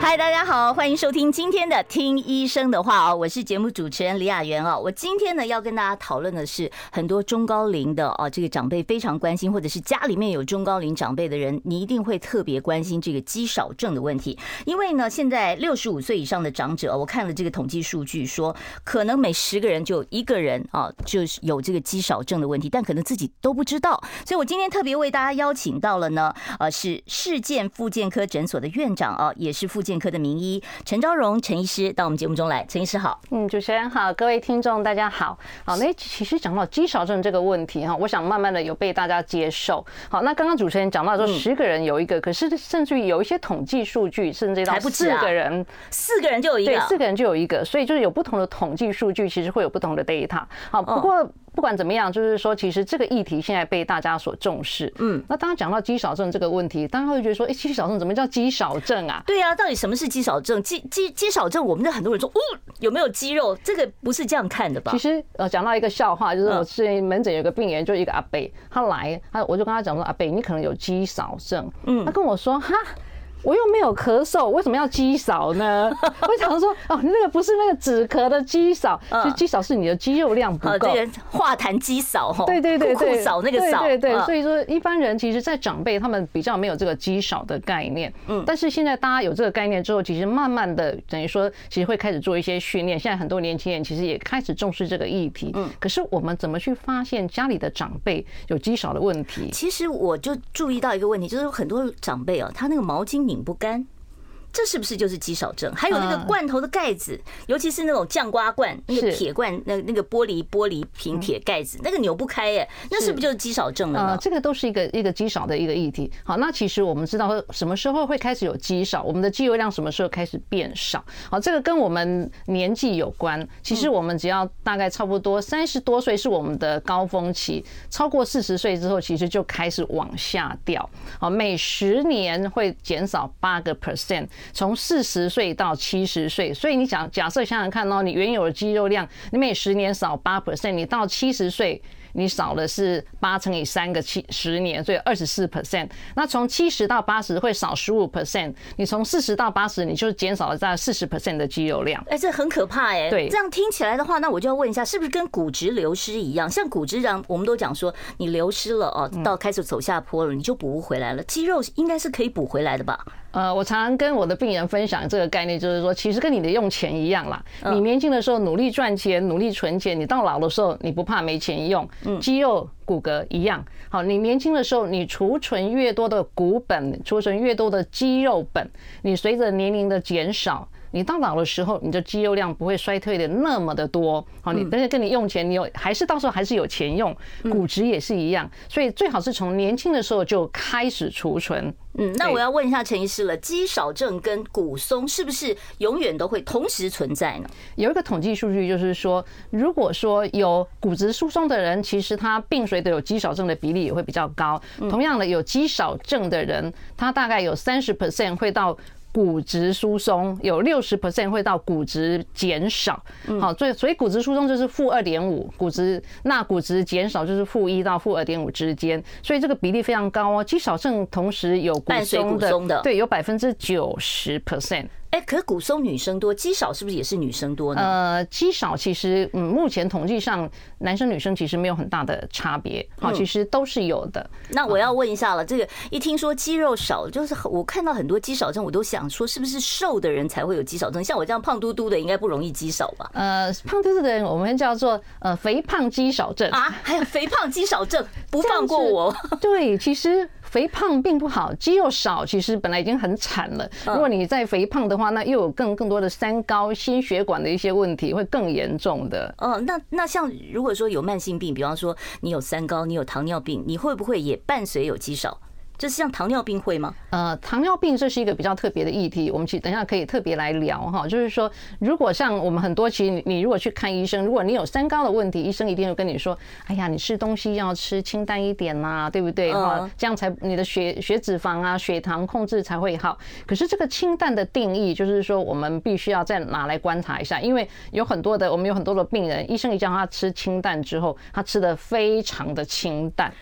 嗨，大家好，欢迎收听今天的《听医生的话》哦，我是节目主持人李雅媛哦。我今天呢要跟大家讨论的是很多中高龄的哦，这个长辈非常关心，或者是家里面有中高龄长辈的人，你一定会特别关心这个肌少症的问题。因为呢，现在六十五岁以上的长者，我看了这个统计数据说，可能每十个人就一个人啊，就是有这个肌少症的问题，但可能自己都不知道。所以我今天特别为大家邀请到了呢，呃，是市健复健科诊所的院长啊，也是复健科的名医陈昭荣陈医师到我们节目中来，陈医师好。嗯，主持人好，各位听众大家好。好，那其实讲到肌少症这个问题哈，我想慢慢的有被大家接受。好，那刚刚主持人讲到说十个人有一个，可是甚至于有一些统计数据，甚至到四个人，四个人就有一个，对，四个人就有一个，所以就是有不同的统计数据，其实会有不同的 data。好，不过。不管怎么样，就是说，其实这个议题现在被大家所重视。嗯，那当然讲到肌少症这个问题，大家会觉得说，哎，肌少症怎么叫肌少症啊？对啊，到底什么是肌少症？肌肌肌少症，我们的很多人说，哦，有没有肌肉？这个不是这样看的吧？其实，呃，讲到一个笑话，就是我之前门诊有个病人，就一个阿伯，他来，他我就跟他讲说，阿伯，你可能有肌少症。嗯，他跟我说，哈。我又没有咳嗽，为什么要肌少呢？我想说，哦，你那个不是那个止咳的肌少，就肌少是你的肌肉量不够。这个化痰肌少，对对对对，少那个少，对对对。所以说，一般人其实，在长辈他们比较没有这个肌少的概念。嗯。但是现在大家有这个概念之后，其实慢慢的等于说，其实会开始做一些训练。现在很多年轻人其实也开始重视这个议题。嗯。可是我们怎么去发现家里的长辈有肌少的问题？其实我就注意到一个问题，就是很多长辈啊，他那个毛巾。拧不干，这是不是就是肌少症？还有那个罐头的盖子，尤其是那种酱瓜罐，那个铁罐，那那个玻璃玻璃瓶铁盖子，那个扭不开耶，那是不是就是肌少症了呢？这个都是一个一个肌少的一个议题。好，那其实我们知道什么时候会开始有肌少，我们的肌肉量什么时候开始变少？好，这个跟我们年纪有关。其实我们只要大概差不多三十多岁是我们的高峰期，超过四十岁之后，其实就开始往下掉。好，每十年会减少八个 percent。从四十岁到七十岁，所以你想假设想想看哦，你原有的肌肉量，你每十年少八 percent，你到七十岁。你少的是八乘以三个七十年，所以二十四 percent。那从七十到八十会少十五 percent。你从四十到八十，你就减少了在四十 percent 的肌肉量。哎，这很可怕哎。对，这样听起来的话，那我就要问一下，是不是跟骨质流失一样？像骨质这样，我们都讲说你流失了哦，到开始走下坡了，你就补不回来了。肌肉应该是可以补回来的吧？呃，我常常跟我的病人分享这个概念，就是说，其实跟你的用钱一样啦。你年轻的时候努力赚钱，努力存钱，你到老的时候你不怕没钱用。肌肉骨骼一样。好，你年轻的时候你储存越多的骨本，储存越多的肌肉本，你随着年龄的减少，你到老的时候，你的肌肉量不会衰退的那么的多。好，你但是跟你用钱，你有还是到时候还是有钱用，骨质也是一样。所以最好是从年轻的时候就开始储存。嗯，那我要问一下陈医师了，肌少症跟骨松是不是永远都会同时存在呢？有一个统计数据，就是说，如果说有骨质疏松的人，其实他并随的有肌少症的比例也会比较高。同样的，有肌少症的人，他大概有三十 percent 会到。骨质疏松有六十 percent 会到骨质减少，好，所以所以骨质疏松就是负二点五，骨质那骨质减少就是负一到负二点五之间，所以这个比例非常高哦。肌少症同时有骨松的，对，有百分之九十 percent。哎，可是骨松女生多，肌少是不是也是女生多呢？呃，肌少其实，嗯，目前统计上，男生女生其实没有很大的差别，好，其实都是有的。那我要问一下了，这个一听说肌肉少，就是我看到很多肌少症，我都想说，是不是瘦的人才会有肌少症？像我这样胖嘟嘟的，应该不容易肌少吧？呃，胖嘟嘟的人，我们叫做呃肥胖肌少症啊，还有肥胖肌少症，不放过我。对，其实。肥胖并不好，肌肉少其实本来已经很惨了。如果你再肥胖的话，那又有更更多的三高、心血管的一些问题，会更严重的。哦，那那像如果说有慢性病，比方说你有三高，你有糖尿病，你会不会也伴随有肌少？就是像糖尿病会吗？呃，糖尿病这是一个比较特别的议题，我们其实等一下可以特别来聊哈。就是说，如果像我们很多，其实你你如果去看医生，如果你有三高的问题，医生一定会跟你说，哎呀，你吃东西要吃清淡一点呐，对不对？哈，这样才你的血血脂肪啊、血糖控制才会好。可是这个清淡的定义，就是说我们必须要再拿来观察一下，因为有很多的我们有很多的病人，医生一叫他吃清淡之后，他吃的非常的清淡。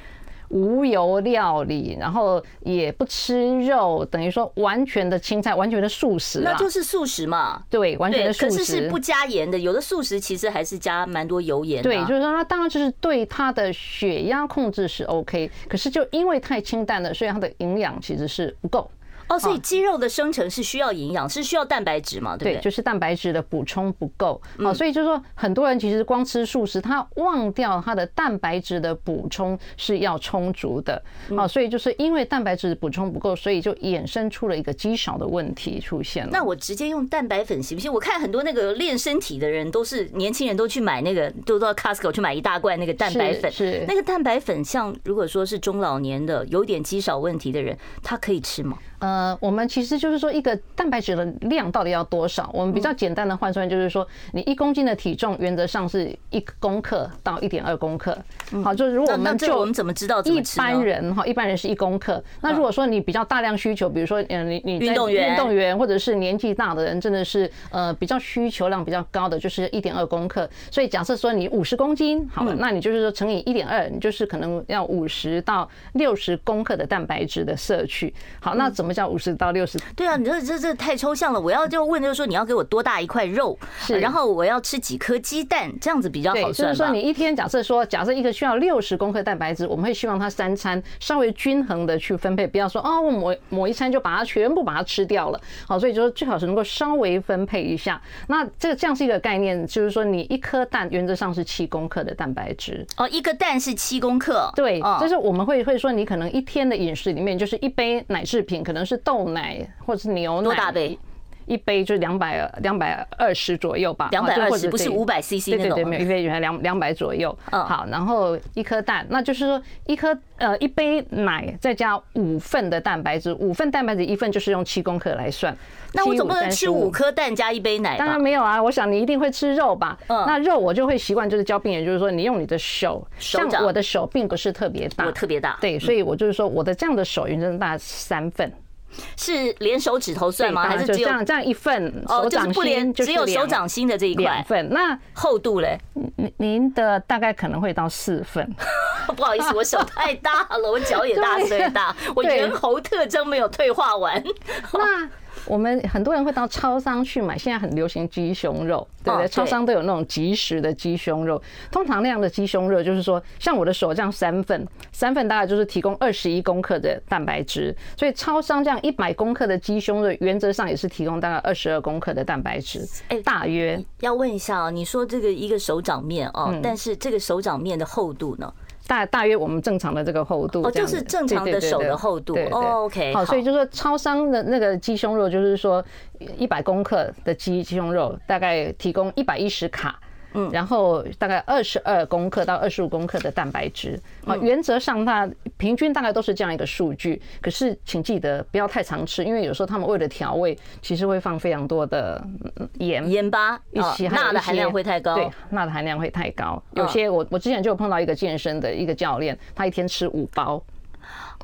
无油料理，然后也不吃肉，等于说完全的青菜，完全的素食，那就是素食嘛。对，完全的素食。可是是不加盐的，有的素食其实还是加蛮多油盐。对，就是说，它当然就是对它的血压控制是 OK，可是就因为太清淡了，所以它的营养其实是不够。哦，所以肌肉的生成是需要营养，是需要蛋白质嘛？对不对？对，就是蛋白质的补充不够。哦，所以就是说，很多人其实光吃素食，他忘掉他的蛋白质的补充是要充足的。哦，所以就是因为蛋白质补充不够，所以就衍生出了一个肌少的问题出现了。那我直接用蛋白粉行不行？我看很多那个练身体的人都是年轻人，都去买那个，都到 Costco 去买一大罐那个蛋白粉。是那个蛋白粉，像如果说是中老年的有点肌少问题的人，他可以吃吗？呃，我们其实就是说，一个蛋白质的量到底要多少？我们比较简单的换算就是说，你一公斤的体重原则上是一公克到一点二公克。好，就是如果我们就我们怎么知道？一般人哈，一般人是一公克。那如果说你比较大量需求，比如说嗯，你你运动员运动员或者是年纪大的人，真的是呃比较需求量比较高的，就是一点二公克。所以假设说你五十公斤，好了，那你就是说乘以一点二，你就是可能要五十到六十公克的蛋白质的摄取。好，那怎么？什么叫五十到六十？对啊，你这这这太抽象了。我要就问，就是说你要给我多大一块肉，是，然后我要吃几颗鸡蛋，这样子比较好算。就是说你一天假设说，假设一个需要六十公克蛋白质，我们会希望它三餐稍微均衡的去分配，不要说哦，我某某一餐就把它全部把它吃掉了。好，所以就是最好是能够稍微分配一下。那这个这样是一个概念，就是说你一颗蛋原则上是七公克的蛋白质。哦，一个蛋是七公克。对，就是我们会会说，你可能一天的饮食里面就是一杯奶制品，可能。可能是豆奶或者是牛奶，多大杯？一杯就两百两百二十左右吧，两百二十不是五百 CC 那种，对对对，一杯原来两两百左右。好，然后一颗蛋，那就是说一颗呃一杯奶再加五份的蛋白质，五份蛋白质一份就是用七公克来算。那我总不能吃五颗蛋加一杯奶？当然没有啊，我想你一定会吃肉吧？那肉我就会习惯就是教病人，就是说你用你的手，像我的手并不是特别大，我特别大，对，所以我就是说我的这样的手原则大概三份。是连手指头算吗？还是只有这样这样一份？哦，就是不连，只有手掌心的这一块份。那厚度嘞？您您的大概可能会到四份。不好意思，我手太大了，我脚也大，所以大。我猿猴特征没有退化完。那。我们很多人会到超商去买，现在很流行鸡胸肉，对不对？超商都有那种即食的鸡胸肉。通常那样的鸡胸肉，就是说，像我的手这样三份，三份大概就是提供二十一公克的蛋白质。所以超商这样一百公克的鸡胸肉，原则上也是提供大概二十二公克的蛋白质。哎，大约要问一下哦，你说这个一个手掌面哦，但是这个手掌面的厚度呢？大大约我们正常的这个厚度，哦，就是正常的手的厚度。哦，OK，好，所以就是说超商的那个鸡胸肉，就是说一百公克的鸡鸡胸肉，大概提供一百一十卡。嗯，然后大概二十二公克到二十五公克的蛋白质，好，原则上它平均大概都是这样一个数据。可是请记得不要太常吃，因为有时候他们为了调味，其实会放非常多的盐、盐巴一起，钠的含量会太高。对，钠的含量会太高。有些我我之前就有碰到一个健身的一个教练，他一天吃五包。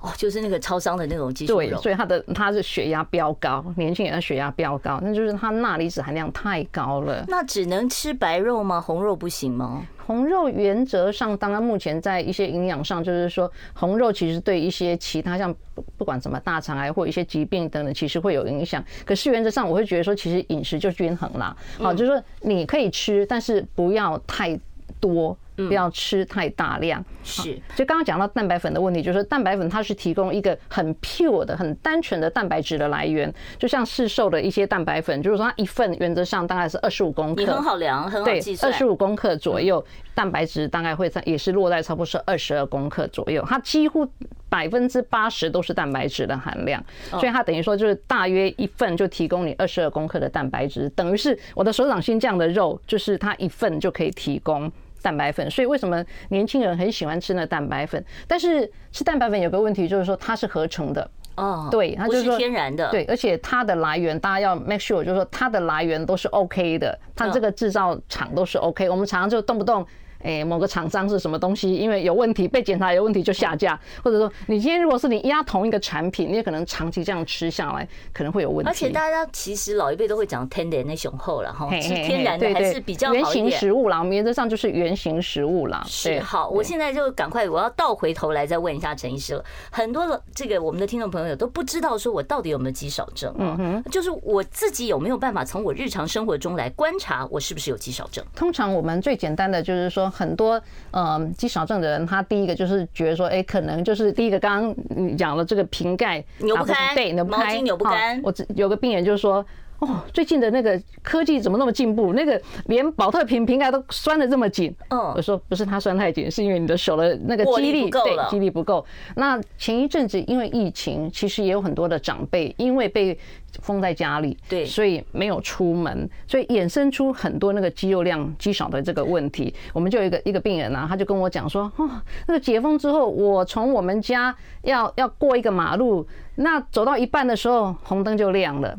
哦，就是那个超商的那种鸡胸肉，对，所以他的他是血压飙高，年轻人的血压飙高，那就是他钠离子含量太高了。那只能吃白肉吗？红肉不行吗？红肉原则上，当然目前在一些营养上，就是说红肉其实对一些其他像不管什么大肠癌或一些疾病等等，其实会有影响。可是原则上，我会觉得说，其实饮食就均衡啦。好，就是说你可以吃，但是不要太多。不要吃太大量，是。就刚刚讲到蛋白粉的问题，就是蛋白粉它是提供一个很 pure 的、很单纯的蛋白质的来源，就像市售的一些蛋白粉，就是说它一份原则上大概是二十五公克，你很好量，很好计算。对，二十五公克左右，蛋白质大概会在也是落在差不多是二十二公克左右，它几乎百分之八十都是蛋白质的含量，所以它等于说就是大约一份就提供你二十二公克的蛋白质，等于是我的手掌心这样的肉，就是它一份就可以提供。蛋白粉，所以为什么年轻人很喜欢吃那蛋白粉？但是吃蛋白粉有个问题，就是说它是合成的。哦，对，它就是说天然的，对，而且它的来源大家要 make sure，就是说它的来源都是 OK 的，它这个制造厂都是 OK。我们常常就动不动。哎，某个厂商是什么东西？因为有问题被检查有问题就下架，或者说你今天如果是你压同一个产品，你也可能长期这样吃下来可能会有问题。而且大家其实老一辈都会讲天然的雄厚了哈，是天然的还是比较好原型食物啦，原则上就是原型食物啦。是好，我现在就赶快我要倒回头来再问一下陈医师了。很多的这个我们的听众朋友都不知道说我到底有没有肌少症啊？嗯，就是我自己有没有办法从我日常生活中来观察我是不是有肌少症？通常我们最简单的就是说很多。嗯，肌少症的人，他第一个就是觉得说，哎，可能就是第一个刚刚你讲了这个瓶盖扭不开，对，扭不开，毛巾扭不干。我有个病人就是说，哦，最近的那个科技怎么那么进步？那个连保特瓶瓶盖都拴的这么紧。嗯，我说不是他拴太紧，是因为你的手的那个肌力，对，肌力不够。那前一阵子因为疫情，其实也有很多的长辈因为被封在家里，对，所以没有出门，所以衍生出很多那个肌肉量肌少的这个问题。我们就有一个一个病人啊，他就跟我讲说，哦，那个解封之后，我从我们家要要过一个马路，那走到一半的时候，红灯就亮了，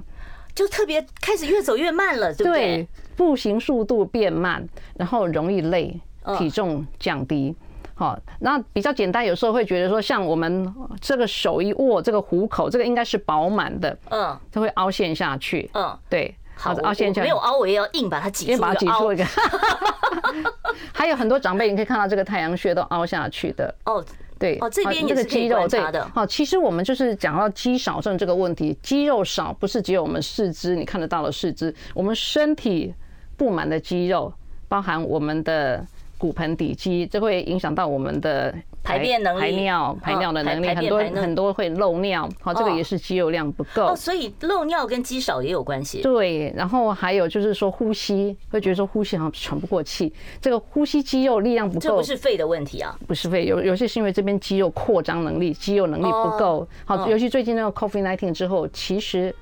就特别开始越走越慢了，对不对？对，步行速度变慢，然后容易累，体重降低。好，那比较简单，有时候会觉得说，像我们这个手一握，这个虎口，这个应该是饱满的，嗯，它会凹陷下去，嗯，对，好，凹陷下去，没有凹，我也要硬把它挤出，硬把它挤出一个。还有很多长辈，你可以看到这个太阳穴都凹下去的，哦，对，哦，这边这个肌肉对的。好，其实我们就是讲到肌少症这个问题，肌肉少不是只有我们四肢你看得到的四肢，我们身体布满的肌肉，包含我们的。骨盆底肌，这会影响到我们的排便能力、排尿、排尿的能力，很多很多会漏尿，好，这个也是肌肉量不够。哦，所以漏尿跟肌少也有关系。对，然后还有就是说呼吸，会觉得说呼吸好像喘不过气，这个呼吸肌肉力量不够，这不是肺的问题啊，不是肺，有有些是因为这边肌肉扩张能力、肌肉能力不够。好，尤其最近那个 COVID-19 之后，其实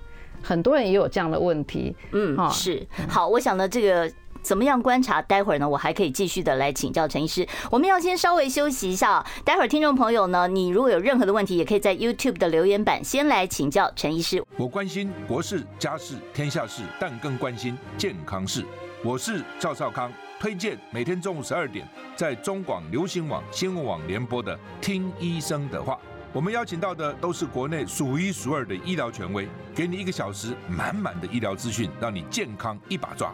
很多人也有这样的问题。嗯，是。好，我想呢，这个。怎么样观察？待会儿呢，我还可以继续的来请教陈医师。我们要先稍微休息一下。待会儿听众朋友呢，你如果有任何的问题，也可以在 YouTube 的留言板先来请教陈医师。我关心国事、家事、天下事，但更关心健康事。我是赵少康，推荐每天中午十二点在中广流行网、新闻网联播的《听医生的话》。我们邀请到的都是国内数一数二的医疗权威，给你一个小时满满的医疗资讯，让你健康一把抓。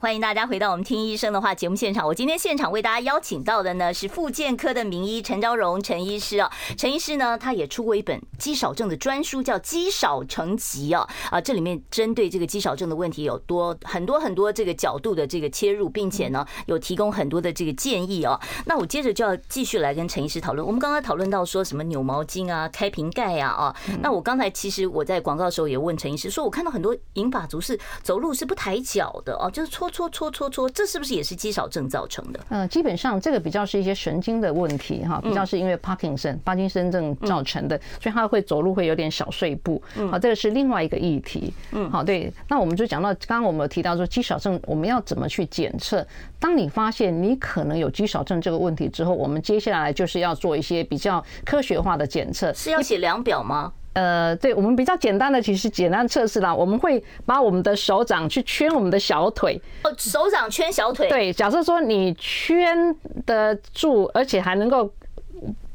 欢迎大家回到我们听医生的话节目现场。我今天现场为大家邀请到的呢是复健科的名医陈昭荣陈医师啊。陈医师呢，他也出过一本肌少症的专书，叫《肌少成疾》啊啊，这里面针对这个肌少症的问题有多很多很多这个角度的这个切入，并且呢有提供很多的这个建议啊。那我接着就要继续来跟陈医师讨论。我们刚刚讨论到说什么扭毛巾啊、开瓶盖啊啊。那我刚才其实我在广告的时候也问陈医师说，我看到很多银发族是走路是不抬脚的哦，就是搓。搓搓搓搓，这是不是也是肌少症造成的？呃，基本上这个比较是一些神经的问题哈，比较是因为帕金森、帕金森症造成的，所以他会走路会有点小碎步。好，这个是另外一个议题。嗯，好，对。那我们就讲到，刚刚我们有提到说肌少症，我们要怎么去检测？当你发现你可能有肌少症这个问题之后，我们接下来就是要做一些比较科学化的检测。是要写量表吗？呃，对，我们比较简单的，其实简单测试啦，我们会把我们的手掌去圈我们的小腿。哦，手掌圈小腿。对，假设说你圈得住，而且还能够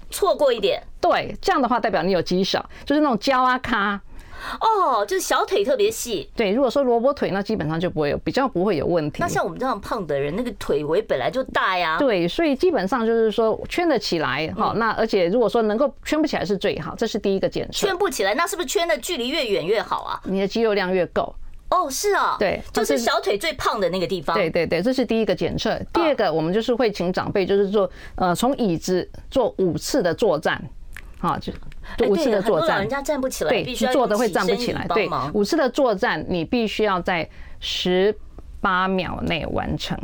错过一点。对，这样的话代表你有肌少，就是那种胶啊咖。哦，就是小腿特别细。对，如果说萝卜腿，那基本上就不会有，比较不会有问题。那像我们这样胖的人，那个腿围本来就大呀。对，所以基本上就是说圈得起来哈。那而且如果说能够圈不起来是最好，这是第一个检测。圈不起来，那是不是圈的距离越远越好啊？你的肌肉量越够。哦，是啊，对，就是小腿最胖的那个地方。对对对，这是第一个检测。第二个，我们就是会请长辈，就是做呃，从椅子做五次的坐站。啊，就五次的作战，人家站不起来，对，坐的会站不起来。对，五次的作战，你必须要在十八秒内完成。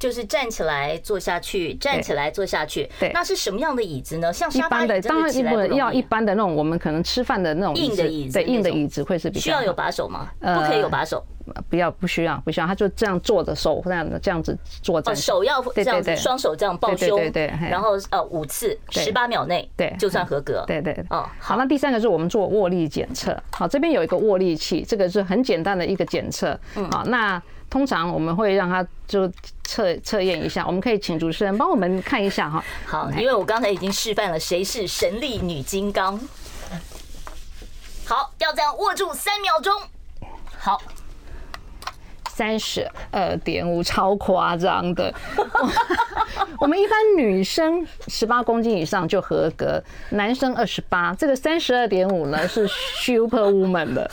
就是站起来坐下去，站起来坐下去。对，那是什么样的椅子呢？像沙发一般的，当然不能要一般的那种，我们可能吃饭的那种硬的椅子，对，硬的椅子会是比较需要有把手吗？不可以有把手。不要，不需要，不需要，他就这样坐着，手这样的这样子坐着。手要这样子，双手这样抱胸，对对。然后呃五次，十八秒内，对，就算合格。对对。哦，好，那第三个是我们做握力检测。好，这边有一个握力器，这个是很简单的一个检测。嗯好，那通常我们会让他就测测验一下，我们可以请主持人帮我们看一下哈。好，因为我刚才已经示范了谁是神力女金刚。好，要这样握住三秒钟。好。三十二点五，超夸张的。我们一般女生十八公斤以上就合格，男生二十八，这个三十二点五呢是 super woman 的。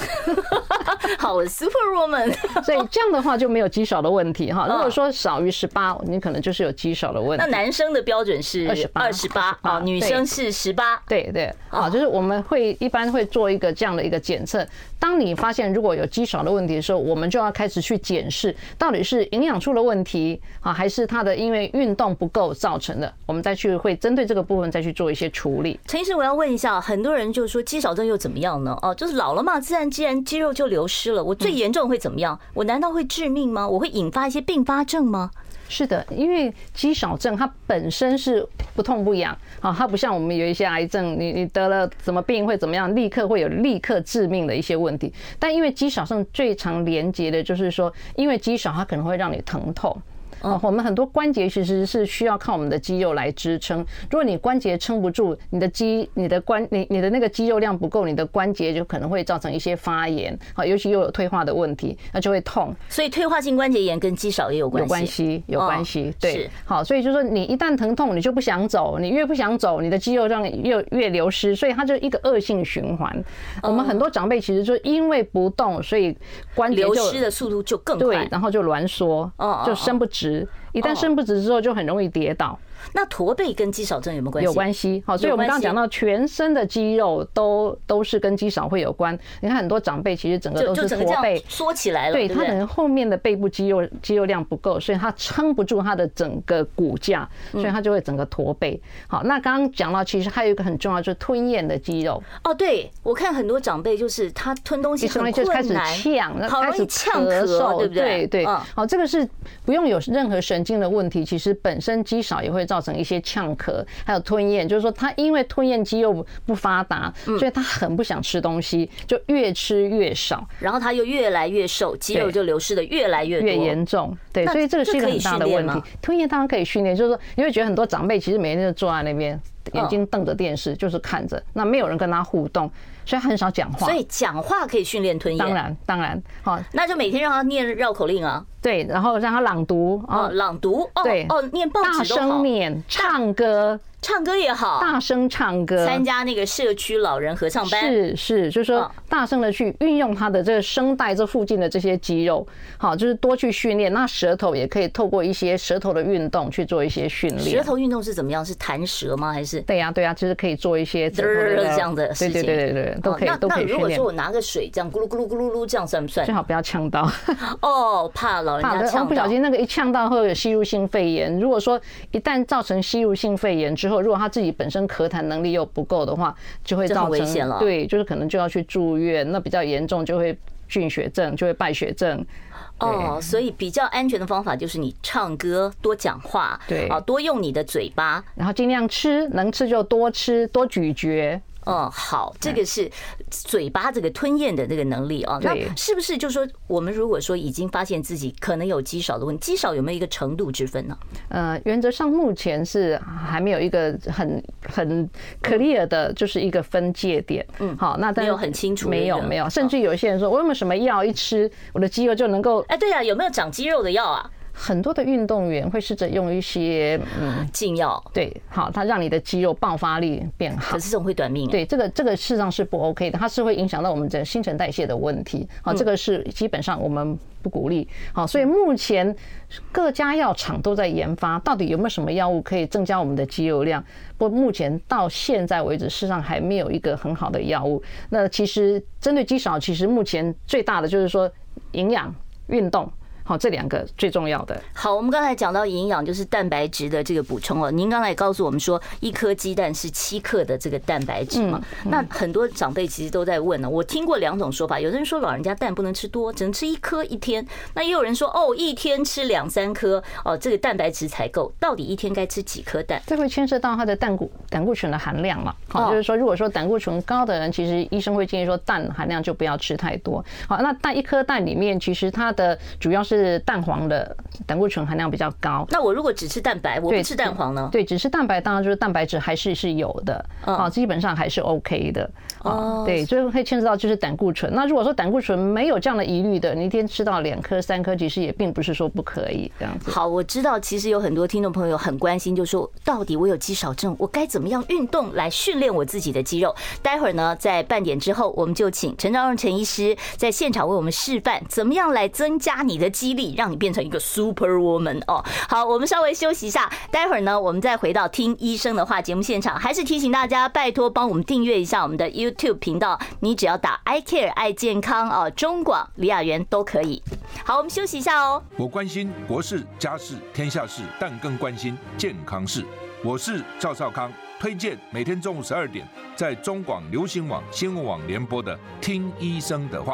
好，super woman。所以这样的话就没有肌少的问题哈。如果说少于十八，你可能就是有肌少的问题。那男生的标准是二十八，二十八啊，女生是十八。对对，好，就是我们会一般会做一个这样的一个检测。当你发现如果有肌少的问题的时候，我们就要开始去检。检视到底是营养出了问题啊，还是他的因为运动不够造成的？我们再去会针对这个部分再去做一些处理。陈医师，我要问一下，很多人就是说肌少症又怎么样呢？哦，就是老了嘛，自然既然肌肉就流失了。我最严重会怎么样？我难道会致命吗？我会引发一些并发症吗？是的，因为肌少症它本身是不痛不痒啊，它不像我们有一些癌症，你你得了什么病会怎么样，立刻会有立刻致命的一些问题。但因为肌少症最常连接的就是说，因为肌少它可能会让你疼痛。啊，我们很多关节其实是需要靠我们的肌肉来支撑。如果你关节撑不住，你的肌、你的关、你你的那个肌肉量不够，你的关节就可能会造成一些发炎。啊，尤其又有退化的问题，那就会痛。所以退化性关节炎跟肌少也有关系。有关系，有关系。对，好，所以就是说你一旦疼痛，你就不想走，你越不想走，你的肌肉量越越流失，所以它就一个恶性循环。我们很多长辈其实就因为不动，所以关节流失的速度就更快，对，然后就挛缩，就伸不直。一旦伸不直之后，就很容易跌倒。那驼背跟肌少症有没有关系？有关系，好，所以我们刚刚讲到全身的肌肉都都是跟肌少会有关。你看很多长辈其实整个都是驼背，缩起来了，对，他可能后面的背部肌肉肌肉量不够，所以他撑不住他的整个骨架，所以他就会整个驼背。好，那刚刚讲到其实还有一个很重要就是吞咽的肌肉。哦，对，我看很多长辈就是他吞东西很困难，呛，好容易呛咳嗽，对不对？对对，好，这个是不用有任何神经的问题，其实本身肌少也会造成一些呛。咳，还有吞咽，就是说他因为吞咽肌肉不发达，所以他很不想吃东西，就越吃越少，然后他又越来越瘦，肌肉就流失的越来越越严重。对，所以这个是一个很大的问题。吞咽当然可以训练，就是说你会觉得很多长辈其实每天就坐在那边，眼睛瞪着电视，就是看着，那没有人跟他互动。所以他很少讲话，所以讲话可以训练吞咽。当然，当然，好，那就每天让他念绕口令啊。对，然后让他朗读啊，朗读。对，哦，念报纸大声念，唱歌。唱歌也好，大声唱歌，参加那个社区老人合唱班，是是，就是说大声的去运用他的这个声带这附近的这些肌肉，好，就是多去训练。那舌头也可以透过一些舌头的运动去做一些训练。舌头运动是怎么样？是弹舌吗？还是？对呀对呀，就是可以做一些这样的事情。对对对对对，都可以都可以训练。那如果说我拿个水这样咕噜咕噜咕噜噜这样算不算？最好不要呛到哦，怕老人家呛到。不小心那个一呛到会有吸入性肺炎。如果说一旦造成吸入性肺炎之后，如果他自己本身身咳痰能力又不够的话，就会造成危险了。对，就是可能就要去住院。那比较严重就会菌血症，就会败血症。哦，所以比较安全的方法就是你唱歌，多讲话，对啊，多用你的嘴巴，然后尽量吃，能吃就多吃，多咀嚼。嗯，好，这个是嘴巴这个吞咽的这个能力啊。那是不是就是说，我们如果说已经发现自己可能有肌少的问题，肌少有没有一个程度之分呢？呃，原则上目前是还没有一个很很 clear 的，就是一个分界点。嗯，好，那没有很清楚，没有没有，甚至有一些人说，我有没有什么药一吃，我的肌肉就能够？哎，对呀，有没有长肌肉的药啊？很多的运动员会试着用一些嗯禁药，对，好，它让你的肌肉爆发力变好，可是这种会短命。对，这个这个事实上是不 OK 的，它是会影响到我们的新陈代谢的问题。好，这个是基本上我们不鼓励。好，所以目前各家药厂都在研发，到底有没有什么药物可以增加我们的肌肉量？不目前到现在为止，事实上还没有一个很好的药物。那其实针对肌少，其实目前最大的就是说营养运动。好，这两个最重要的。好，我们刚才讲到营养，就是蛋白质的这个补充哦。您刚才也告诉我们说，一颗鸡蛋是七克的这个蛋白质嘛？那很多长辈其实都在问呢。我听过两种说法，有的人说老人家蛋不能吃多，只能吃一颗一天。那也有人说哦，一天吃两三颗哦，这个蛋白质才够。到底一天该吃几颗蛋？这会牵涉到它的胆固胆固醇的含量嘛？好，就是说，如果说胆固醇高的人，其实医生会建议说蛋含量就不要吃太多。好，那蛋一颗蛋里面，其实它的主要是蛋黄的胆固醇含量比较高。那我如果只吃蛋白，我不吃蛋黄呢？对，只吃蛋白，当然就是蛋白质还是是有的，啊，基本上还是 OK 的。啊，对，所以会牵涉到就是胆固醇。那如果说胆固醇没有这样的疑虑的，你一天吃到两颗、三颗，其实也并不是说不可以这样子。好，我知道，其实有很多听众朋友很关心，就是说到底我有肌少症，我该怎么样运动来训练我自己的肌肉？待会儿呢，在半点之后，我们就请陈昭荣陈医师在现场为我们示范怎么样来增加你的肌力，让你变成一个 super woman 哦。好，我们稍微休息一下，待会儿呢，我们再回到听医生的话节目现场，还是提醒大家，拜托帮我们订阅一下我们的 YouTube 频道，你只要打 I Care 爱健康哦，中广李雅媛都可以。好，我们休息一下哦。我关心国事、家事、天下事，但更关心健康事。我是赵少康，推荐每天中午十二点在中广流行网、新闻网联播的《听医生的话》。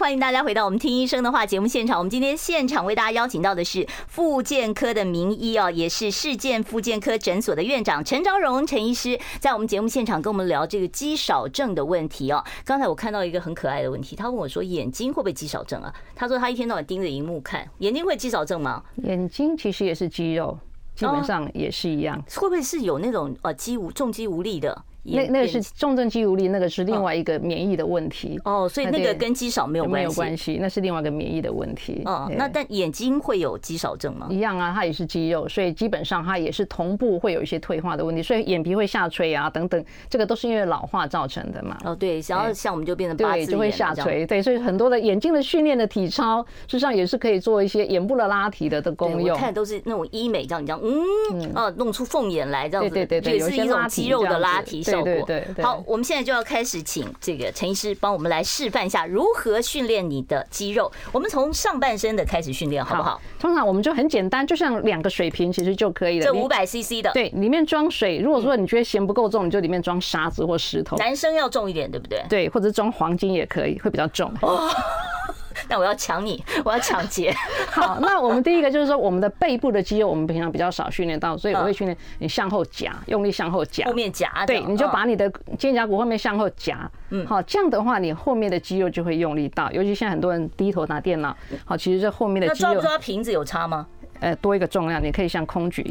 欢迎大家回到我们听医生的话节目现场。我们今天现场为大家邀请到的是复健科的名医哦，也是世健复健科诊所的院长陈昭荣陈医师，在我们节目现场跟我们聊这个肌少症的问题哦。刚才我看到一个很可爱的问题，他问我说：“眼睛会不会肌少症啊？”他说他一天到晚盯着荧幕看，眼睛会肌少症吗？眼睛其实也是肌肉，基本上也是一样。会不会是有那种呃肌无重肌无力的？那那个是重症肌无力，那个是另外一个免疫的问题哦，所以那个跟肌少没有没有关系，那是另外一个免疫的问题。哦，那但眼睛会有肌少症吗？一样啊，它也是肌肉，所以基本上它也是同步会有一些退化的问题，所以眼皮会下垂啊等等，这个都是因为老化造成的嘛。哦，对，然后像我们就变成八字眼对，就会下垂，对，所以很多的眼睛的训练的体操，实际上也是可以做一些眼部的拉提的的功用。我看都是那种医美这样，你这样嗯啊弄出凤眼来这样子，对对对，也是一种肌肉的拉提效果。对对对。好，我们现在就要开始请这个陈医师帮我们来示范一下如何训练你的肌肉。我们从上半身的开始训练，好不好？通常我们就很简单，就像两个水瓶其实就可以了。这五百 CC 的，对，里面装水。如果说你觉得嫌不够重，你就里面装沙子或石头。男生要重一点，对不对？对，或者装黄金也可以，会比较重。那我要抢你，我要抢劫。好，那我们第一个就是说，我们的背部的肌肉，我们平常比较少训练到，所以我会训练你向后夹，用力向后夹，后面夹。对，你就把你的肩胛骨后面向后夹。嗯，好，这样的话，你后面的肌肉就会用力到。尤其现在很多人低头拿电脑，好，其实这后面的肌肉。那抓不抓瓶子有差吗？呃，多一个重量，你可以像空举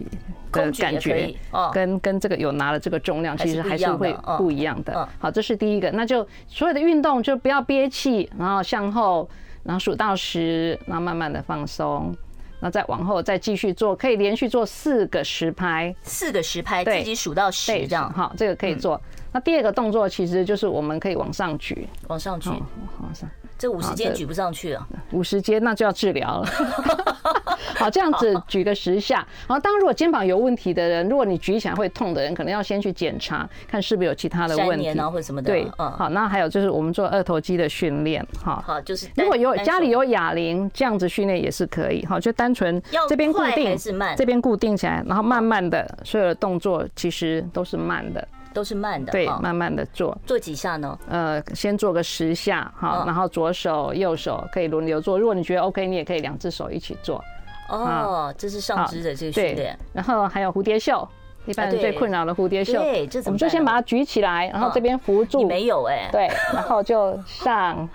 的感觉，跟跟这个有拿的这个重量，其实还是会不一样的。好，这是第一个，那就所有的运动就不要憋气，然后向后。然后数到十，然后慢慢的放松，那再往后再继续做，可以连续做四个十拍，四个十拍，自己数到十这样，好，这个可以做。那第二个动作其实就是我们可以往上举，往上举，往上。这五十肩举不上去了，五十肩那就要治疗了。好，这样子举个十下。然后，当如果肩膀有问题的人，如果你举起来会痛的人，可能要先去检查，看是不是有其他的问题啊，或什么的。对，好，那还有就是我们做二头肌的训练，哈，好，就是如果有家里有哑铃，这样子训练也是可以，好，就单纯这边固定，这边固定起来，然后慢慢的，所有的动作其实都是慢的。都是慢的，对，慢慢的做，做几下呢？呃，先做个十下，好，然后左手右手可以轮流做。如果你觉得 OK，你也可以两只手一起做。哦，这是上肢的这个训练。然后还有蝴蝶袖，一般人最困扰的蝴蝶袖。对，这怎么？我们就先把它举起来，然后这边扶住。你没有哎。对，然后就上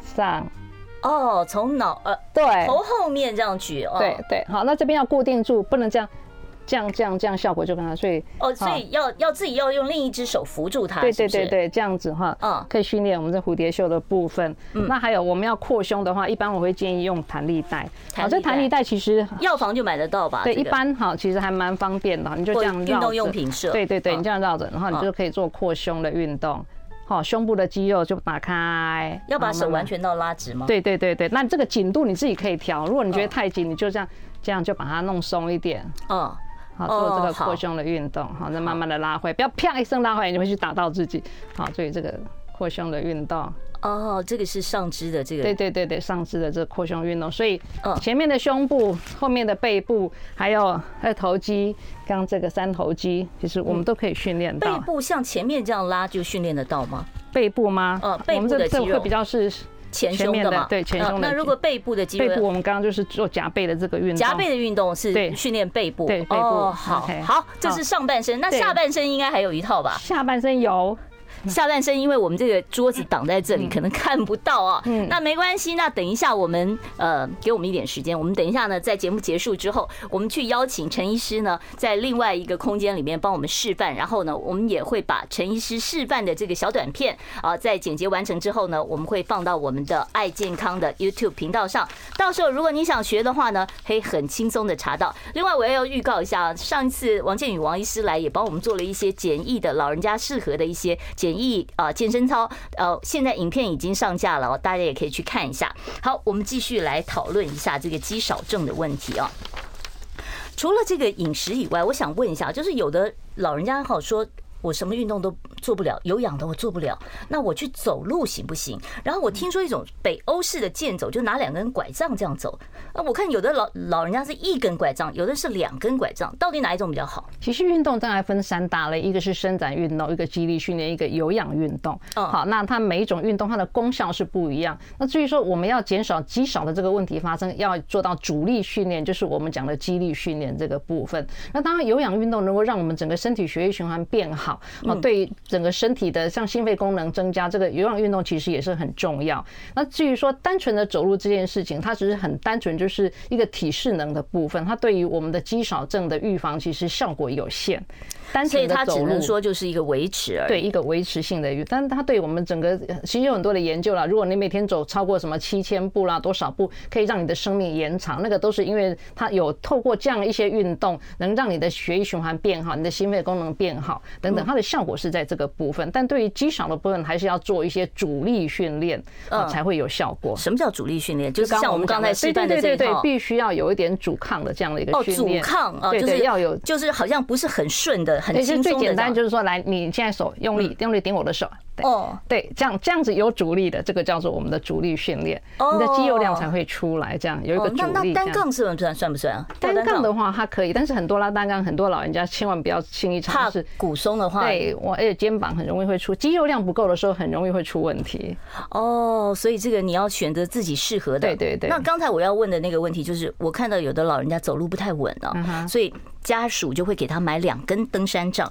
上。哦，从脑呃，对，头后面这样举。对对，好，那这边要固定住，不能这样。这样这样这样效果就跟他，所以哦，所以要要自己要用另一只手扶住它，对对对对，这样子哈，嗯，可以训练我们这蝴蝶袖的部分。那还有我们要扩胸的话，一般我会建议用弹力带。好，这弹力带其实药房就买得到吧？对，一般哈，其实还蛮方便的。你就这样运动用品社，对对对，你这样绕着，然后你就可以做扩胸的运动。好，胸部的肌肉就打开，要把手完全到拉直吗？对对对对，那这个紧度你自己可以调，如果你觉得太紧，你就这样这样就把它弄松一点。嗯，好，做这个扩胸的运动，好，再慢慢的拉回，不要啪一声拉回来，你会去打到自己。好，注意这个扩胸的运动，哦，这个是上肢的这个，对对对对，上肢的这个扩胸运动，所以嗯前面的胸部、后面的背部，还有二头肌，刚刚这个三头肌，其实我们都可以训练到背。部像前面这样拉就训练得到吗？背部吗？呃背部的肌肉会比较是前胸的嘛，对前胸的嗯那如果背部的肌背部，肉，我们刚刚就是做夹背的这个运动。夹背的运动是对训练背部，对背部哦，好好，这是上半身，那下半身应该还有一套吧？下半身有。下半身，因为我们这个桌子挡在这里，可能看不到啊。嗯那没关系，那等一下我们呃，给我们一点时间，我们等一下呢，在节目结束之后，我们去邀请陈医师呢，在另外一个空间里面帮我们示范，然后呢，我们也会把陈医师示范的这个小短片啊，在剪辑完成之后呢，我们会放到我们的爱健康的 YouTube 频道上。到时候如果你想学的话呢，可以很轻松的查到。另外，我也要预告一下，上一次王建宇王医师来也帮我们做了一些简易的老人家适合的一些简简易啊健身操，呃，现在影片已经上架了，大家也可以去看一下。好，我们继续来讨论一下这个肌少症的问题啊。除了这个饮食以外，我想问一下，就是有的老人家好说。我什么运动都做不了，有氧的我做不了，那我去走路行不行？然后我听说一种北欧式的健走，就拿两根拐杖这样走。啊，我看有的老老人家是一根拐杖，有的是两根拐杖，到底哪一种比较好？其实运动当然分三大类，一个是伸展运动，一个肌力训练，一个有氧运动。好，那它每一种运动它的功效是不一样。那至于说我们要减少肌少的这个问题发生，要做到主力训练，就是我们讲的肌力训练这个部分。那当然有氧运动能够让我们整个身体血液循环变好。好，哦，对整个身体的像心肺功能增加，这个有氧运动其实也是很重要。那至于说单纯的走路这件事情，它只是很单纯，就是一个体适能的部分，它对于我们的肌少症的预防其实效果有限。单纯的走路，所以它只能说就是一个维持而已。对，一个维持性的，但是它对我们整个其实有很多的研究啦。如果你每天走超过什么七千步啦，多少步可以让你的生命延长，那个都是因为它有透过这样一些运动，能让你的血液循环变好，你的心肺功能变好等等，它的效果是在这个部分。但对于肌少的部分，还是要做一些主力训练啊，才会有效果。什么叫主力训练？就是像我们刚才示范的这一套，对对对，必须要有一点阻抗的这样的一个训练。哦，阻抗啊，就是，要有，就是好像不是很顺的，很轻松的。简单就是说，来，你现在手用力，用力顶我的手。哦，对，这样这样子有阻力的，这个叫做我们的阻力训练，你的肌肉量才会出来。这样有一个阻力。那那单杠是算算不算啊？单杠的话，它可以，但是很多拉单杠，很多老人家千万不要轻易尝试。骨松的话，对我，而且肩膀很容易会出肌肉量不够的时候，很容易会出问题。哦，所以这个你要选择自己适合的。对对对。那刚才我要问的那个问题就是，我看到有的老人家走路不太稳啊，所以家属就会给他买两根登山杖。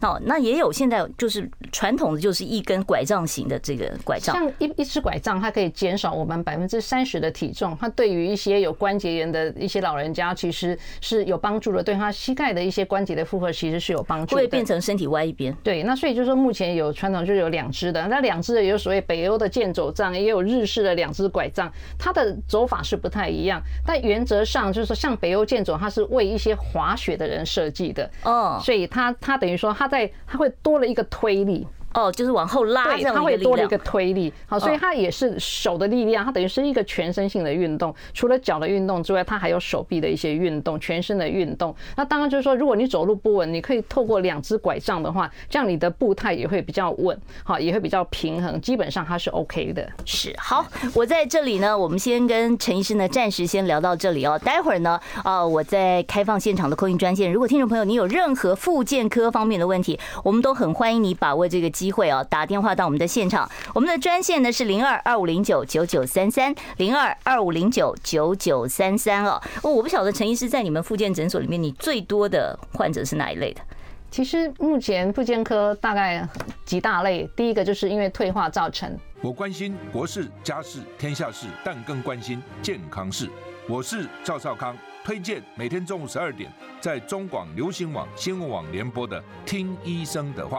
哦，那也有现在就是传统的，就是一根拐杖型的这个拐杖，像一一只拐杖，它可以减少我们百分之三十的体重。它对于一些有关节炎的一些老人家，其实是有帮助的。对他膝盖的一些关节的负荷，其实是有帮助的。会变成身体歪一边。对，那所以就是说，目前有传统就是有两只的，那两只的也有所谓北欧的健走杖，也有日式的两只拐杖，它的走法是不太一样。但原则上就是说，像北欧健走，它是为一些滑雪的人设计的。哦，所以它它等于说它。在它会多了一个推力。哦，就是往后拉，这样，它会多了一个推力，好，所以它也是手的力量，它等于是一个全身性的运动。除了脚的运动之外，它还有手臂的一些运动，全身的运动。那当然就是说，如果你走路不稳，你可以透过两只拐杖的话，这样你的步态也会比较稳，好，也会比较平衡。基本上它是 OK 的。是好，我在这里呢，我们先跟陈医师呢暂时先聊到这里哦。待会儿呢，呃，我在开放现场的 call in 专线，如果听众朋友你有任何复健科方面的问题，我们都很欢迎你把握这个机会哦，打电话到我们的现场。我们的专线呢是零二二五零九九九三三零二二五零九九九三三哦。哦，我不晓得陈医师在你们复健诊所里面，你最多的患者是哪一类的？其实目前复健科大概几大类，第一个就是因为退化造成。我关心国事、家事、天下事，但更关心健康事。我是赵少康，推荐每天中午十二点在中广流行网、新闻网联播的《听医生的话》。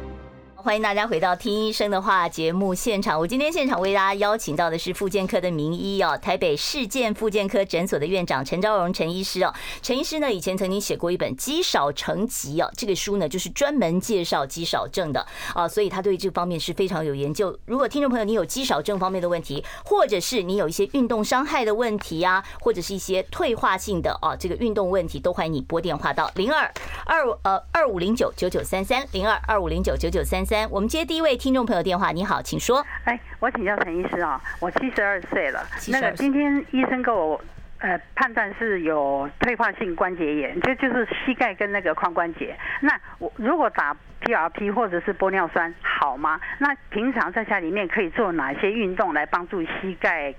欢迎大家回到听医生的话节目现场。我今天现场为大家邀请到的是复健科的名医哦，台北市健复健科诊所的院长陈昭荣陈医师哦。陈医师呢，以前曾经写过一本《肌少成疾》哦，这个书呢就是专门介绍肌少症的啊，所以他对这方面是非常有研究。如果听众朋友你有肌少症方面的问题，或者是你有一些运动伤害的问题啊，或者是一些退化性的哦这个运动问题，都欢迎你拨电话到零二二呃二五零九九九三三零二二五零九九九三三。我们接第一位听众朋友电话。你好，请说。哎，我请教陈医师啊，我七十二岁了，那个今天医生给我呃判断是有退化性关节炎，就就是膝盖跟那个髋关节。那我如果打 PRP 或者是玻尿酸好吗？那平常在家里面可以做哪些运动来帮助膝盖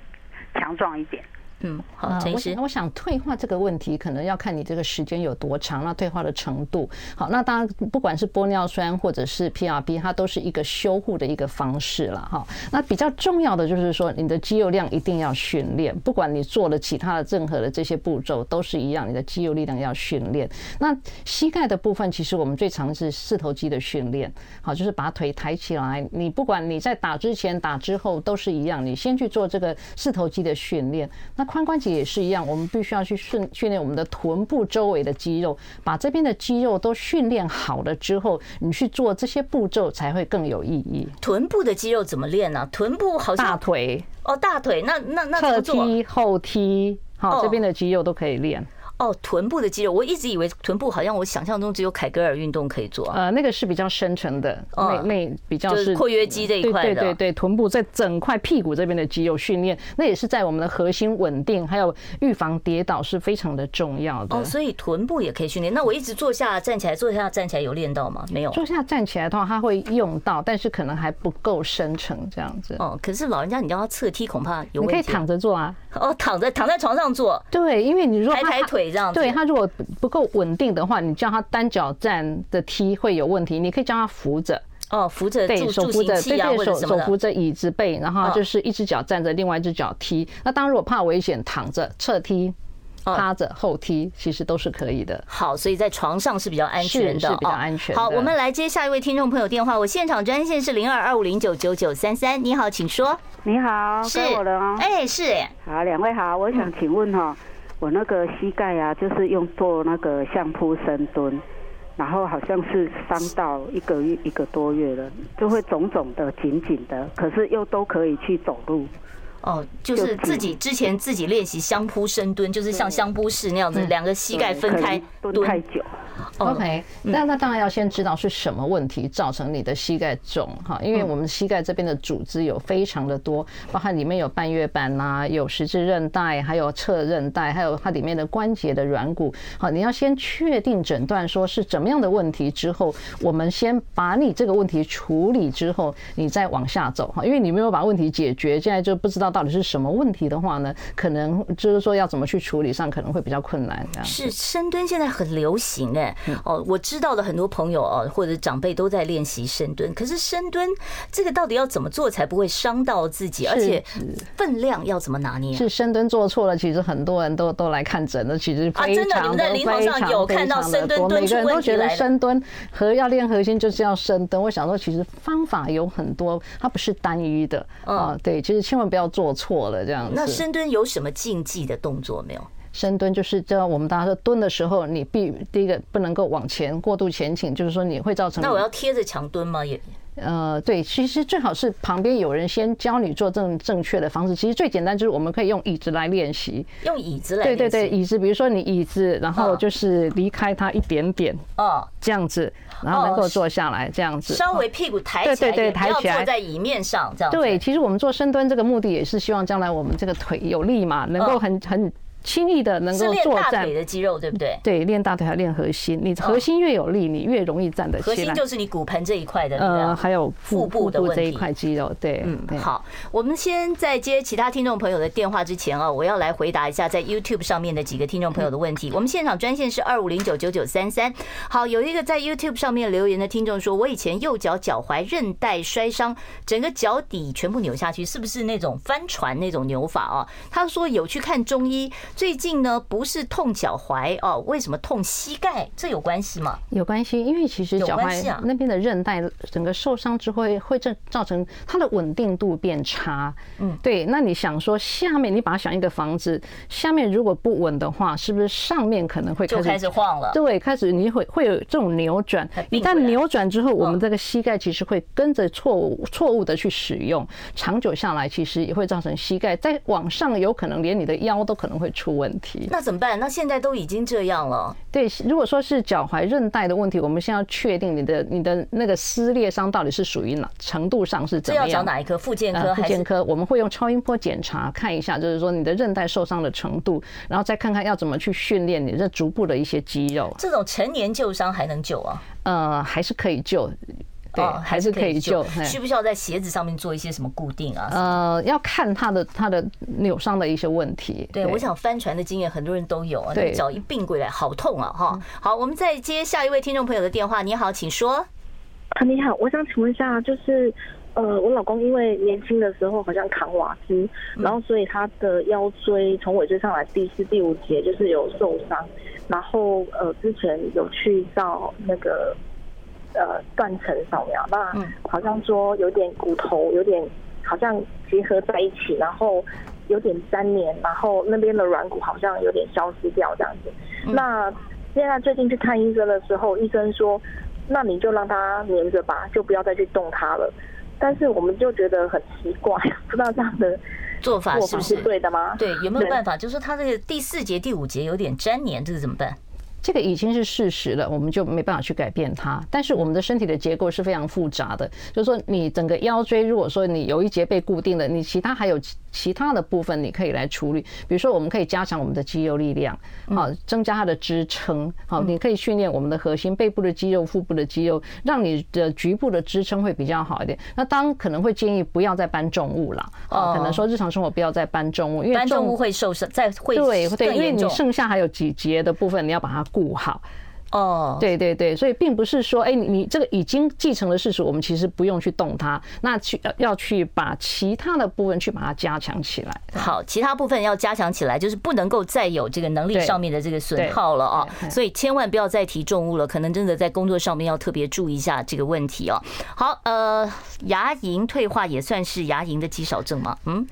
强壮一点？嗯，好，陈医师，我想退化这个问题，可能要看你这个时间有多长，那退化的程度。好，那当然，不管是玻尿酸或者是 PRP，它都是一个修护的一个方式了哈。那比较重要的就是说，你的肌肉量一定要训练，不管你做了其他的任何的这些步骤都是一样，你的肌肉力量要训练。那膝盖的部分，其实我们最常是四头肌的训练，好，就是把腿抬起来。你不管你在打之前、打之后都是一样，你先去做这个四头肌的训练。那髋关节也是一样，我们必须要去训训练我们的臀部周围的肌肉，把这边的肌肉都训练好了之后，你去做这些步骤才会更有意义。臀部的肌肉怎么练呢？臀部好像大腿哦，大腿那那那侧踢后踢，好，这边的肌肉都可以练。哦，臀部的肌肉，我一直以为臀部好像我想象中只有凯格尔运动可以做。啊呃，那个是比较深层的，那那比较是括约肌这一块的。对对对，臀部在整块屁股这边的肌肉训练，那也是在我们的核心稳定还有预防跌倒是非常的重要的。哦，所以臀部也可以训练。那我一直坐下站起来，坐下站起来有练到吗？没有。坐下站起来的话，它会用到，但是可能还不够深层这样子。哦，可是老人家你叫他侧踢，恐怕有问题。你可以躺着做啊。哦，躺着躺在床上做。对，因为你如果抬抬腿这样子，对他如果。不够稳定的话，你叫他单脚站的踢会有问题。你可以叫他扶着哦，扶着对，手扶着对对，手手扶着椅子背，然后就是一只脚站着，另外一只脚踢。那当然，如果怕危险，躺着侧踢、趴着后踢，其实都是可以的。好，所以在床上是比较安全的，是比较安全。好，我们来接下一位听众朋友电话。我现场专线是零二二五零九九九三三。你好，请说。你好，是我的哦。哎，是哎。好，两位好，我想请问哈。我那个膝盖啊，就是用做那个相扑深蹲，然后好像是伤到一个月一个多月了，就会肿肿的、紧紧的，可是又都可以去走路。哦，就是自己之前自己练习相扑深蹲，就是像相扑式那样子，两个膝盖分开蹲太久。OK，那那当然要先知道是什么问题造成你的膝盖肿哈，因为我们膝盖这边的组织有非常的多，包含里面有半月板呐，有十字韧带，还有侧韧带，还有它里面的关节的软骨。好，你要先确定诊断说是怎么样的问题之后，我们先把你这个问题处理之后，你再往下走哈，因为你没有把问题解决，现在就不知道到底是什么问题的话呢，可能就是说要怎么去处理上可能会比较困难。是深蹲现在很流行哎。哦，我知道的很多朋友哦，或者长辈都在练习深蹲。可是深蹲这个到底要怎么做才不会伤到自己？而且分量要怎么拿捏？是深蹲做错了，其实很多人都都来看诊的。其实非常的，真的，你们在临床上有看到深蹲蹲出问题来了？每个人都觉得深蹲和要练核心就是要深蹲。我想说，其实方法有很多，它不是单一的啊。对，其实千万不要做错了这样子。那深蹲有什么禁忌的动作没有？深蹲就是这样，我们大家说蹲的时候，你必第一个不能够往前过度前倾，就是说你会造成。那我要贴着墙蹲吗？也呃，对，其实最好是旁边有人先教你做正正确的方式。其实最简单就是我们可以用椅子来练习，用椅子来。对对对，椅子，比如说你椅子，然后就是离开它一点点，哦，这样子，然后能够坐下来，这样子，稍微屁股抬起来，对对对，抬起来，坐在椅面上这样。对，其实我们做深蹲这个目的也是希望将来我们这个腿有力嘛，能够很很。轻易的能够作战。大腿的肌肉对不对？对，练大腿还练核心。你核心越有力，你越容易站得起来。核心就是你骨盆这一块的呃，还有腹部的这一块肌肉。对，嗯，好，我们先在接其他听众朋友的电话之前啊，我要来回答一下在 YouTube 上面的几个听众朋友的问题。我们现场专线是二五零九九九三三。好，有一个在 YouTube 上面留言的听众说，我以前右脚脚踝韧带摔伤，整个脚底全部扭下去，是不是那种翻船那种扭法啊？他说有去看中医，最近呢不是痛脚踝哦，为什么痛膝盖？这有关系吗？有关系，因为其实脚踝那边的韧带整个受伤之后会造造成它的稳定度变差。嗯，对。那你想说下面，你把它想一个房子，下面如果不稳的话，是不是上面可能会开始开始晃了？对，开始你会会有这种扭转。一旦扭转之后，我们这个膝盖其实会跟着错误错误的去使用，长久下来其实也会造成膝盖在往上，有可能连你的腰都可能会出问题。那怎么办？那现在都已经这样了。对，如果说是脚踝韧带的问题，我们先要确定你的你的那个撕裂伤到底是属于哪程度上是怎么样？这要找哪一科？复健科还是？复健科，我们会用超音波检查看一下，就是说你的韧带受伤的程度，然后再看看要怎么去训练你这足部的一些肌肉。这种成年旧伤还能救啊？呃，还是可以救。对，还是可以救。需不需要在鞋子上面做一些什么固定啊？呃，要看他的他的扭伤的一些问题。对，我想帆船的经验很多人都有啊，那脚一并过来好痛啊！哈，好，我们再接下一位听众朋友的电话。你好，请说。啊，你好，我想请问一下，就是呃，我老公因为年轻的时候好像扛瓦斯，然后所以他的腰椎从尾椎上来第四、第五节就是有受伤，然后呃，之前有去到那个。呃，断层扫描，那好像说有点骨头有点好像结合在一起，然后有点粘连，然后那边的软骨好像有点消失掉这样子。那现在最近去看医生的时候，医生说，那你就让它黏着吧，就不要再去动它了。但是我们就觉得很奇怪，不知道这样的做法是不是对的吗？对，有没有办法？就是说他这个第四节、第五节有点粘连，这是怎么办？这个已经是事实了，我们就没办法去改变它。但是我们的身体的结构是非常复杂的，就是说你整个腰椎，如果说你有一节被固定了，你其他还有其他的部分你可以来处理。比如说，我们可以加强我们的肌肉力量，好，增加它的支撑。好，你可以训练我们的核心、背部的肌肉、腹部的肌肉，让你的局部的支撑会比较好一点。那当可能会建议不要再搬重物了，啊，可能说日常生活不要再搬重物，因为搬重物会受伤，再会对对，因为你剩下还有几节的部分，你要把它。顾好哦，对对对，所以并不是说，哎，你这个已经继承了事实，我们其实不用去动它，那去要去把其他的部分去把它加强起来。好，其他部分要加强起来，就是不能够再有这个能力上面的这个损耗了啊，所以千万不要再提重物了，可能真的在工作上面要特别注意一下这个问题哦。好，呃，牙龈退化也算是牙龈的肌少症吗？嗯。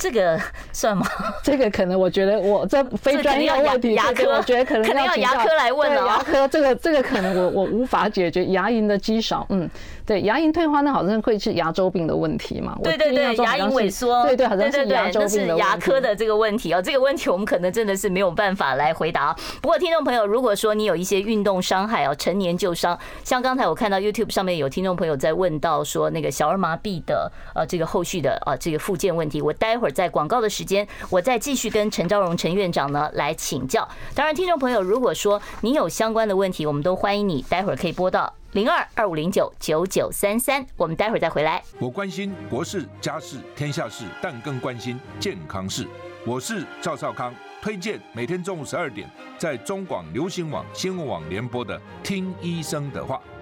这个算吗？这个可能我觉得我这非专业问题，牙科我觉得可能可能要牙科来问了。牙科这个这个可能我我无法解决牙龈的积少，嗯。对，牙龈退化那好像会是牙周病的问题嘛？对对对，牙龈萎缩，对对，好像是牙周病的问题。那是牙科的这个问题哦，这个问题我们可能真的是没有办法来回答。不过听众朋友，如果说你有一些运动伤害哦，成年旧伤，像刚才我看到 YouTube 上面有听众朋友在问到说那个小儿麻痹的呃这个后续的啊这个复健问题，我待会儿在广告的时间，我再继续跟陈昭荣陈院长呢来请教。当然，听众朋友如果说你有相关的问题，我们都欢迎你待会儿可以拨到。零二二五零九九九三三，我们待会儿再回来。我关心国事、家事、天下事，但更关心健康事。我是赵少康，推荐每天中午十二点在中广流行网、新闻网联播的《听医生的话》。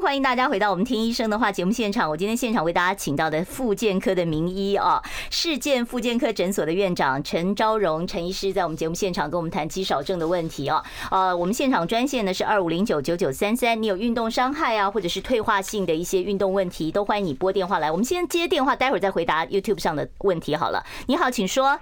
欢迎大家回到我们听医生的话节目现场。我今天现场为大家请到的复健科的名医啊，世健复健科诊所的院长陈昭荣陈医师，在我们节目现场跟我们谈肌少症的问题啊。呃，我们现场专线呢是二五零九九九三三。你有运动伤害啊，或者是退化性的一些运动问题，都欢迎你拨电话来。我们先接电话，待会儿再回答 YouTube 上的问题好了。你好，请说。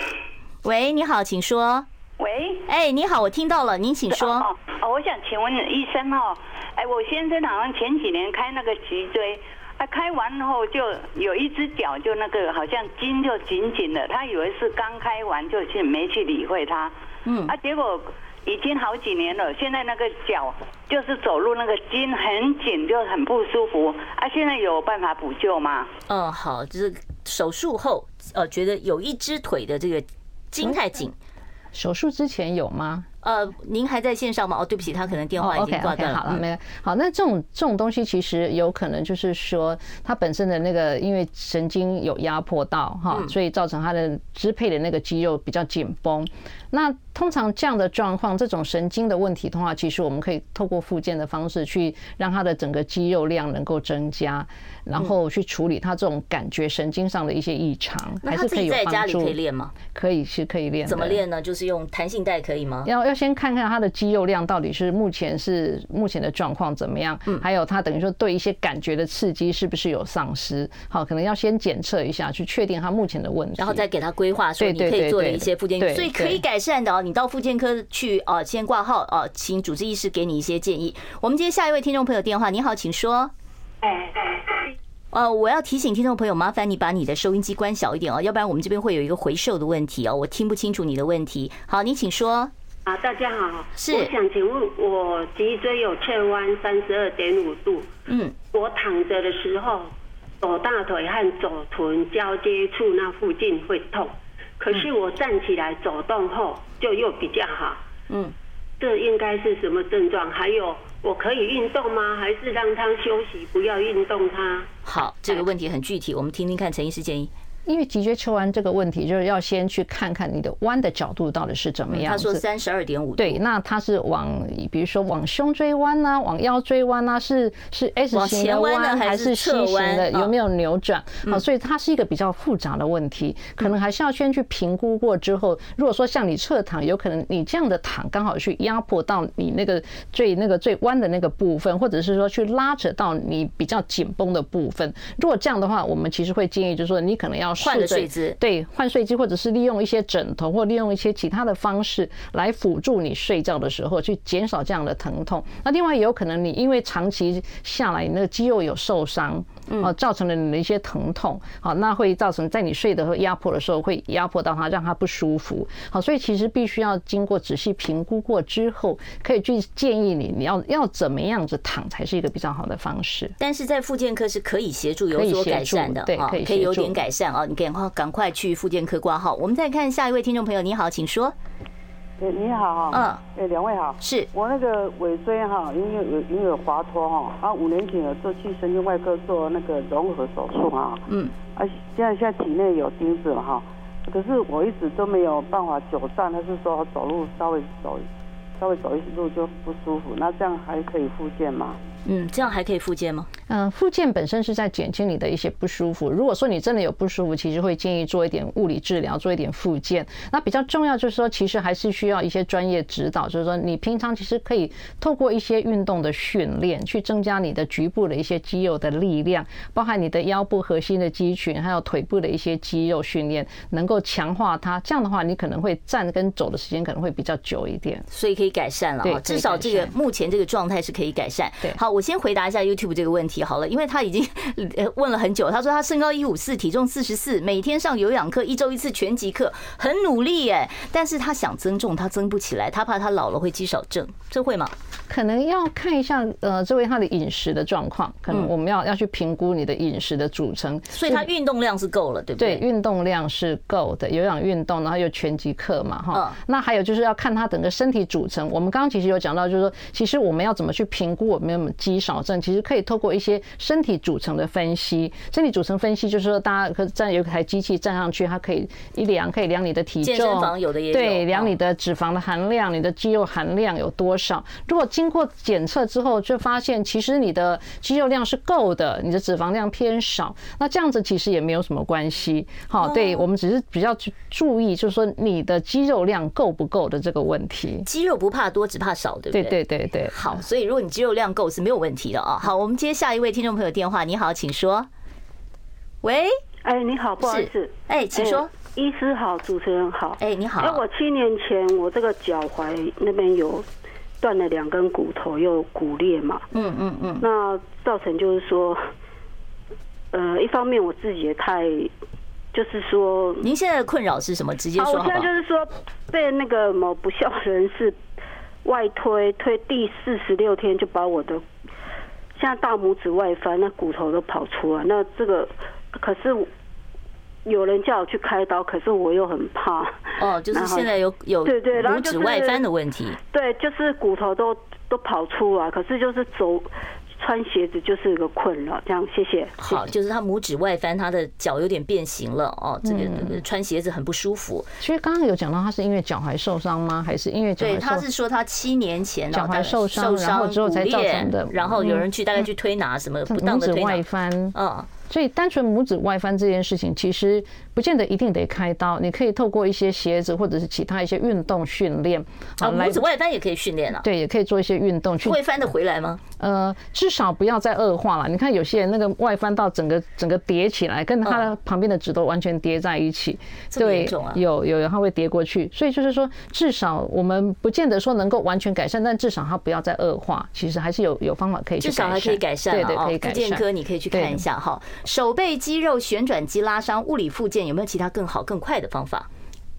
喂，你好，请说。喂，哎，你好，我听到了，您请说。哦，我想请问医生哦。哎，我先生好像前几年开那个脊椎，他开完后就有一只脚就那个好像筋就紧紧的，他以为是刚开完就去没去理会他，嗯，啊，结果已经好几年了，现在那个脚就是走路那个筋很紧，就很不舒服，啊，现在有办法补救吗？嗯，好，就是手术后，呃，觉得有一只腿的这个筋太紧，手术之前有吗？呃，您还在线上吗？哦，对不起，他可能电话已经挂断了。好了，没有。好，那这种这种东西其实有可能就是说，他本身的那个因为神经有压迫到哈，所以造成他的支配的那个肌肉比较紧绷。那通常这样的状况，这种神经的问题的话，其实我们可以透过复健的方式去让他的整个肌肉量能够增加，然后去处理他这种感觉神经上的一些异常，还是可以有帮助。在家里可以练吗？可以，是可以练。怎么练呢？就是用弹性带可以吗？要要。先看看他的肌肉量到底是目前是目前的状况怎么样，嗯，还有他等于说对一些感觉的刺激是不是有丧失，好，可能要先检测一下，去确定他目前的问题，然后再给他规划说你可以做的一些复健，所以可以改善的哦。你到复健科去哦，先挂号哦，请主治医师给你一些建议。我们接下一位听众朋友电话，你好，请说。哎哎，呃，我要提醒听众朋友，麻烦你把你的收音机关小一点哦，要不然我们这边会有一个回授的问题哦，我听不清楚你的问题。好，你请说。啊，大家好，是我想请问，我脊椎有侧弯三十二点五度，嗯，我躺着的时候，左大腿和左臀交接处那附近会痛，可是我站起来走动后就又比较好，嗯，这应该是什么症状？还有，我可以运动吗？还是让他休息，不要运动他？好，这个问题很具体，我们听听看陈医师建议。因为脊椎侧弯这个问题，就是要先去看看你的弯的角度到底是怎么样。他说三十二点五。对，那他是往，比如说往胸椎弯啊，往腰椎弯啊，是是 S 型的弯还是 C 型的？有没有扭转？啊，所以它是一个比较复杂的问题，可能还是要先去评估过之后。如果说像你侧躺，有可能你这样的躺刚好去压迫到你那个最那个最弯的那个部分，或者是说去拉扯到你比较紧绷的部分。如果这样的话，我们其实会建议就是说，你可能要。换个睡姿，对，换睡姿，或者是利用一些枕头，或利用一些其他的方式来辅助你睡觉的时候，去减少这样的疼痛。那另外也有可能，你因为长期下来，你那个肌肉有受伤，哦，造成了你的一些疼痛，好，那会造成在你睡的时候压迫的时候，会压迫到它，让它不舒服。好，所以其实必须要经过仔细评估过之后，可以去建议你，你要要怎么样子躺才是一个比较好的方式。但是在复健科是可以协助有所改善的，对，可以可以有点改善啊。你赶快赶快去复健科挂号。我们再看下一位听众朋友，你好，请说。哎，你好哈，嗯，哎，两位好，是。我那个尾椎哈，因为有因为有滑脱哈，啊，五年前有做去神经外科做那个融合手术哈，嗯，啊，现在现在体内有钉子了哈，可是我一直都没有办法久站，他是说走路稍微走稍微走一路就不舒服，那这样还可以复健吗？嗯，这样还可以复健吗？嗯，复健本身是在减轻你的一些不舒服。如果说你真的有不舒服，其实会建议做一点物理治疗，做一点复健。那比较重要就是说，其实还是需要一些专业指导。就是说，你平常其实可以透过一些运动的训练，去增加你的局部的一些肌肉的力量，包含你的腰部核心的肌群，还有腿部的一些肌肉训练，能够强化它。这样的话，你可能会站跟走的时间可能会比较久一点，所以可以改善了。对，至少这个目前这个状态是可以改善。对，好。我先回答一下 YouTube 这个问题好了，因为他已经 问了很久。他说他身高一五四，体重四十四，每天上有氧课，一周一次拳击课，很努力哎。但是他想增重，他增不起来，他怕他老了会肌少症，这会吗？可能要看一下呃，这位他的饮食的状况，可能我们要要去评估你的饮食的组成。所以他运动量是够了，对不对？对，运动量是够的，有氧运动，然后有拳击课嘛，哈。那还有就是要看他整个身体组成。我们刚刚其实有讲到，就是说，其实我们要怎么去评估我们有没有肌少症？其实可以透过一些身体组成的分析。身体组成分析就是说，大家可站有一台机器站上去，它可以一量，可以量你的体重，健身房有的也有，对，量你的脂肪的含量，你的肌肉含量有多少。如果经过检测之后，就发现其实你的肌肉量是够的，你的脂肪量偏少，那这样子其实也没有什么关系。好，对我们只是比较注意，就是说你的肌肉量够不够的这个问题。肌肉不怕多，只怕少，对不对？对对对对。好，所以如果你肌肉量够是没有问题的哦。好，我们接下一位听众朋友电话，你好，请说。喂，哎，你好，不好意思，哎，请说。医师好，主持人好，哎，你好。哎，我七年前我这个脚踝那边有。断了两根骨头，又骨裂嘛，嗯嗯嗯，那造成就是说，呃，一方面我自己也太，就是说，您现在的困扰是什么？直接说好不好？我现在就是说，被那个某不孝人士外推，推第四十六天就把我的现在大拇指外翻，那骨头都跑出来。那这个可是有人叫我去开刀，可是我又很怕。哦，就是现在有有对对，然后拇指外翻的问题。对，就是骨头都都跑出来，可是就是走。穿鞋子就是一个困扰，这样谢谢。好，就是他拇指外翻，他的脚有点变形了哦，这个穿鞋子很不舒服。其实刚刚有讲到，他是因为脚踝受伤吗？还是因为脚踝？对，他是说他七年前脚踝受伤，然后之后才造成的。然后有人去大概去推拿什么不当的拇指外翻，嗯。所以，单纯拇指外翻这件事情，其实不见得一定得开刀。你可以透过一些鞋子，或者是其他一些运动训练。啊，拇指外翻也可以训练啊。对，也可以做一些运动去。会翻得回来吗？呃，至少不要再恶化了。你看，有些人那个外翻到整个整个叠起来，跟他的旁边的指头完全叠在一起。对，有有，他会叠过去。所以就是说，至少我们不见得说能够完全改善，但至少他不要再恶化。其实还是有有方法可以去改善。至少还可以改善。对对，可以改善。复健科你可以去看一下哈。手背肌肉旋转肌拉伤，物理复健有没有其他更好更快的方法？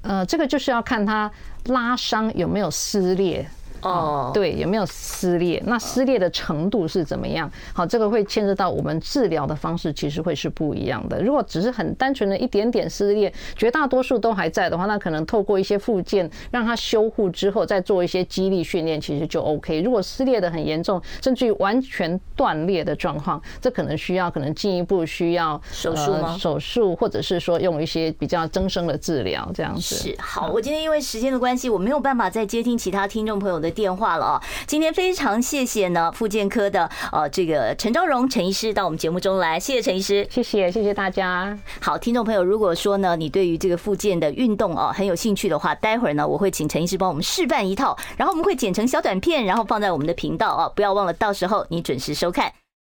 呃，这个就是要看它拉伤有没有撕裂。哦，对，有没有撕裂？那撕裂的程度是怎么样？好，这个会牵涉到我们治疗的方式，其实会是不一样的。如果只是很单纯的一点点撕裂，绝大多数都还在的话，那可能透过一些附件让它修护之后，再做一些肌力训练，其实就 OK。如果撕裂的很严重，甚至于完全断裂的状况，这可能需要可能进一步需要手术吗？手术，或者是说用一些比较增生的治疗这样子。是好，我今天因为时间的关系，我没有办法再接听其他听众朋友的电话了啊！今天非常谢谢呢，复健科的呃这个陈昭荣陈医师到我们节目中来，谢谢陈医师，谢谢谢谢大家。好，听众朋友，如果说呢你对于这个复健的运动哦很有兴趣的话，待会儿呢我会请陈医师帮我们示范一套，然后我们会剪成小短片，然后放在我们的频道啊，不要忘了到时候你准时收看。